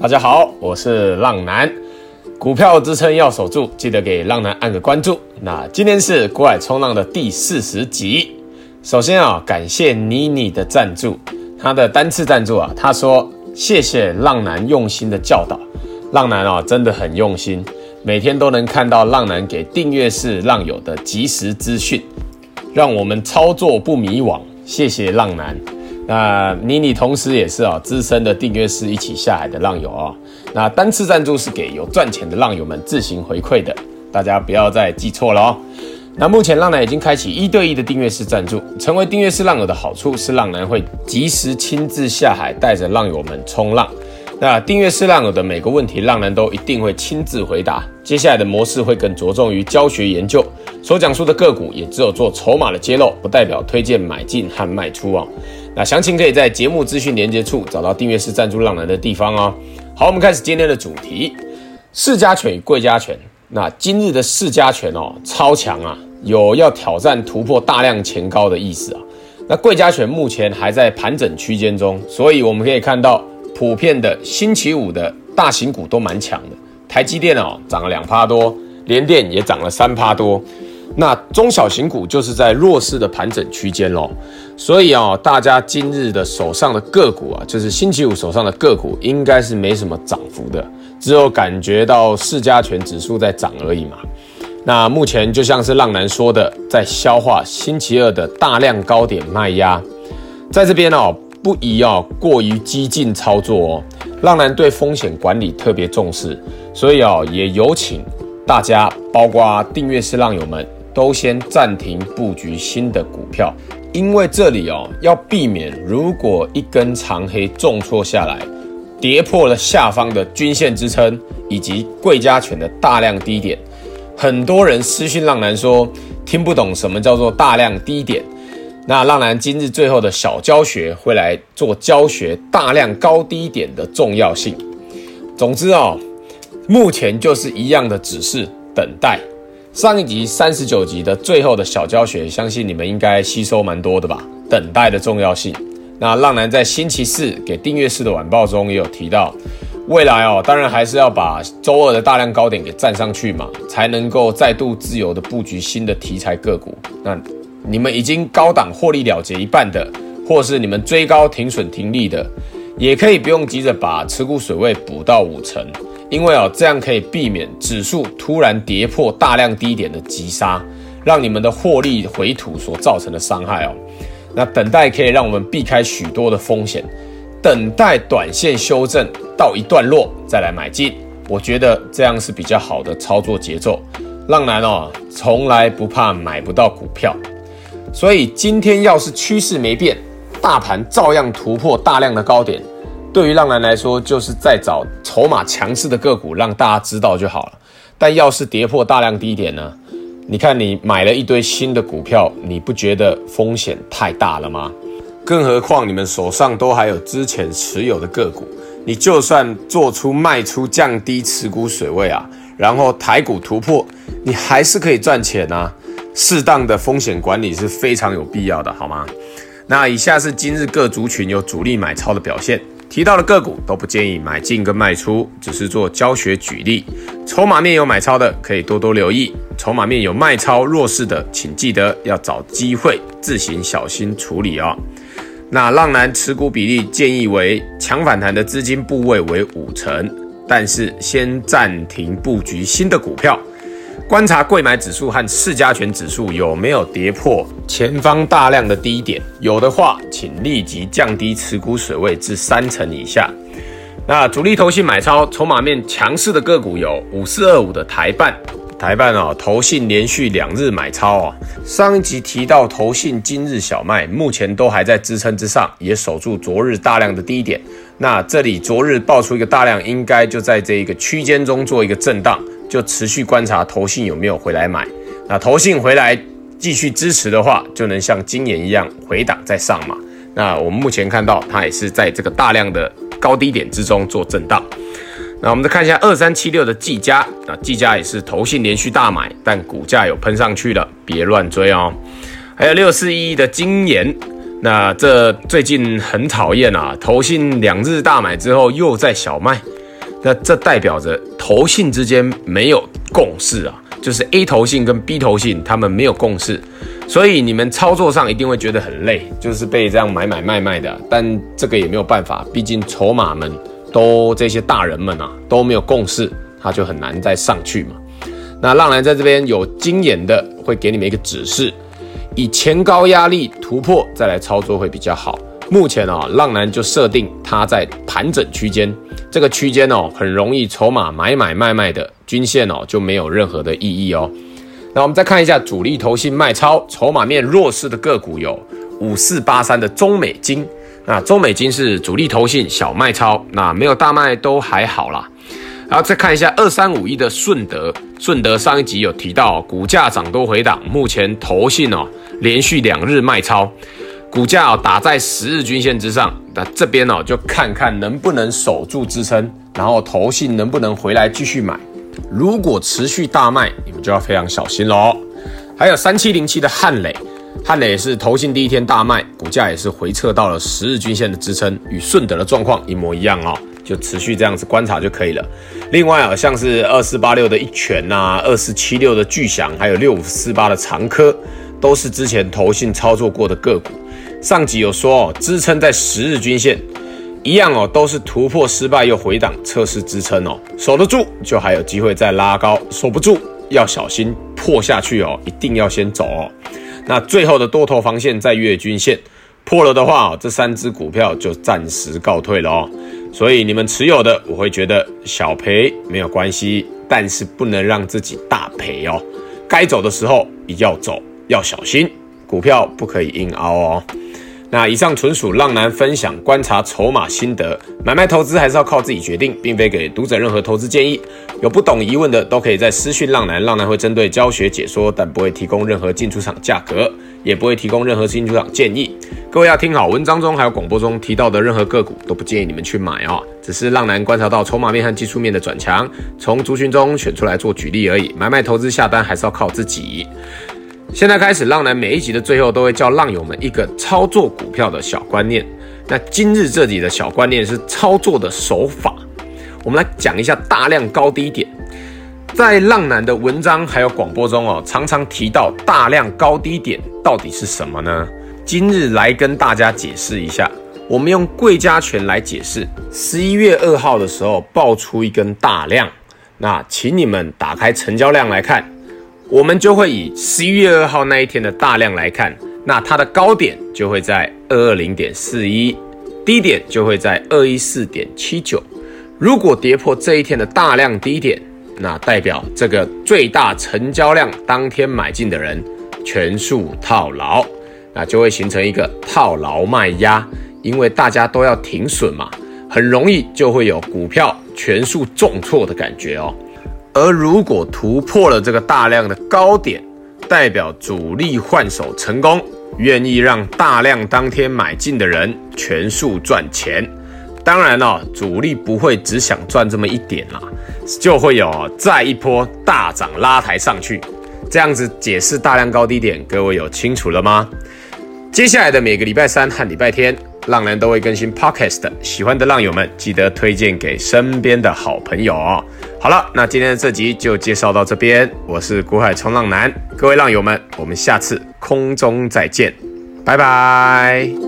大家好，我是浪男，股票支撑要守住，记得给浪男按个关注。那今天是股海冲浪的第四十集。首先啊，感谢妮妮的赞助，他的单次赞助啊，他说谢谢浪男用心的教导，浪男啊真的很用心，每天都能看到浪男给订阅式浪友的即时资讯，让我们操作不迷惘。谢谢浪男。那妮妮同时也是啊资深的订阅式一起下海的浪友啊。那单次赞助是给有赚钱的浪友们自行回馈的，大家不要再记错了哦。那目前浪男已经开启一对一的订阅式赞助，成为订阅式浪友的好处是浪男会及时亲自下海带着浪友们冲浪。那订阅式浪友的每个问题，浪男都一定会亲自回答。接下来的模式会更着重于教学研究，所讲述的个股也只有做筹码的揭露，不代表推荐买进和卖出哦。那详情可以在节目资讯连接处找到订阅式赞助浪男的地方哦。好，我们开始今天的主题：市加权与柜加权。那今日的市加权哦，超强啊，有要挑战突破大量前高的意思啊。那贵家权目前还在盘整区间中，所以我们可以看到。普遍的星期五的大型股都蛮强的，台积电哦涨了两趴多，联电也涨了三趴多，那中小型股就是在弱势的盘整区间喽，所以啊，大家今日的手上的个股啊，就是星期五手上的个股，应该是没什么涨幅的，只有感觉到市加权指数在涨而已嘛。那目前就像是浪男说的，在消化星期二的大量高点卖压，在这边哦。不宜啊，过于激进操作哦。浪男对风险管理特别重视，所以啊，也有请大家，包括订阅式浪友们，都先暂停布局新的股票，因为这里哦，要避免如果一根长黑重挫下来，跌破了下方的均线支撑以及贵家犬的大量低点，很多人私信浪男说听不懂什么叫做大量低点。那浪男今日最后的小教学会来做教学，大量高低点的重要性。总之哦，目前就是一样的指示，等待。上一集三十九集的最后的小教学，相信你们应该吸收蛮多的吧？等待的重要性。那浪男在星期四给订阅式的晚报中也有提到，未来哦，当然还是要把周二的大量高点给站上去嘛，才能够再度自由的布局新的题材个股。那。你们已经高档获利了结一半的，或是你们追高停损停利的，也可以不用急着把持股水位补到五成，因为哦，这样可以避免指数突然跌破大量低点的急杀，让你们的获利回吐所造成的伤害哦。那等待可以让我们避开许多的风险，等待短线修正到一段落再来买进，我觉得这样是比较好的操作节奏。浪男哦，从来不怕买不到股票。所以今天要是趋势没变，大盘照样突破大量的高点，对于浪男来说，就是在找筹码强势的个股，让大家知道就好了。但要是跌破大量低点呢？你看你买了一堆新的股票，你不觉得风险太大了吗？更何况你们手上都还有之前持有的个股，你就算做出卖出，降低持股水位啊，然后台股突破，你还是可以赚钱啊。适当的风险管理是非常有必要的，好吗？那以下是今日各族群有主力买超的表现，提到的个股都不建议买进跟卖出，只是做教学举例。筹码面有买超的可以多多留意，筹码面有卖超弱势的，请记得要找机会自行小心处理哦。那浪男持股比例建议为强反弹的资金部位为五成，但是先暂停布局新的股票。观察贵买指数和市加权指数有没有跌破前方大量的低点，有的话，请立即降低持股水位至三成以下。那主力投信买超筹码面强势的个股有五四二五的台半，台半哦，投信连续两日买超哦。上一集提到投信今日小麦，目前都还在支撑之上，也守住昨日大量的低点。那这里昨日爆出一个大量，应该就在这一个区间中做一个震荡。就持续观察投信有没有回来买，那投信回来继续支持的话，就能像今年一样回档再上嘛。那我们目前看到它也是在这个大量的高低点之中做震荡。那我们再看一下二三七六的技嘉，那技嘉也是投信连续大买，但股价有喷上去了，别乱追哦。还有六四一的晶炎，那这最近很讨厌啊，投信两日大买之后又在小卖。那这代表着投信之间没有共识啊，就是 A 投信跟 B 投信他们没有共识，所以你们操作上一定会觉得很累，就是被这样买买卖卖的。但这个也没有办法，毕竟筹码们都这些大人们啊都没有共识，他就很难再上去嘛。那浪男在这边有经验的会给你们一个指示，以前高压力突破再来操作会比较好。目前啊，浪男就设定它在盘整区间，这个区间哦，很容易筹码买买卖卖的均线哦，就没有任何的意义哦。那我们再看一下主力投信卖超筹码面弱势的个股有五四八三的中美金，那中美金是主力投信小卖超，那没有大卖都还好啦。然后再看一下二三五一的顺德，顺德上一集有提到股价涨多回档，目前投信哦连续两日卖超。股价哦打在十日均线之上，那这边哦就看看能不能守住支撑，然后投信能不能回来继续买。如果持续大卖，你们就要非常小心喽。还有三七零七的汉磊，汉磊也是投信第一天大卖，股价也是回撤到了十日均线的支撑，与顺德的状况一模一样哦，就持续这样子观察就可以了。另外啊，像是二四八六的一拳呐、啊，二四七六的巨祥，还有六五四八的长科，都是之前投信操作过的个股。上集有说哦，支撑在十日均线，一样哦，都是突破失败又回档测试支撑哦，守得住就还有机会再拉高，守不住要小心破下去哦，一定要先走哦。那最后的多头防线在月均线破了的话，这三只股票就暂时告退了哦。所以你们持有的，我会觉得小赔没有关系，但是不能让自己大赔哦。该走的时候一定要走，要小心，股票不可以硬凹哦。那以上纯属浪男分享观察筹码心得，买卖投资还是要靠自己决定，并非给读者任何投资建议。有不懂疑问的都可以在私讯浪男，浪男会针对教学解说，但不会提供任何进出场价格，也不会提供任何进出场建议。各位要听好，文章中还有广播中提到的任何个股都不建议你们去买哦，只是浪男观察到筹码面和技术面的转强，从族群中选出来做举例而已。买卖投资下单还是要靠自己。现在开始，浪男每一集的最后都会教浪友们一个操作股票的小观念。那今日这里的小观念是操作的手法。我们来讲一下大量高低点。在浪男的文章还有广播中哦，常常提到大量高低点到底是什么呢？今日来跟大家解释一下。我们用贵加权来解释。十一月二号的时候爆出一根大量，那请你们打开成交量来看。我们就会以十一月二号那一天的大量来看，那它的高点就会在二二零点四一，低点就会在二一四点七九。如果跌破这一天的大量低点，那代表这个最大成交量当天买进的人全数套牢，那就会形成一个套牢卖压，因为大家都要停损嘛，很容易就会有股票全数重挫的感觉哦。而如果突破了这个大量的高点，代表主力换手成功，愿意让大量当天买进的人全数赚钱。当然哦，主力不会只想赚这么一点啦，就会有再一波大涨拉抬上去。这样子解释大量高低点，各位有清楚了吗？接下来的每个礼拜三和礼拜天。浪人都会更新 Podcast，喜欢的浪友们记得推荐给身边的好朋友哦。好了，那今天的这集就介绍到这边，我是古海冲浪男，各位浪友们，我们下次空中再见，拜拜。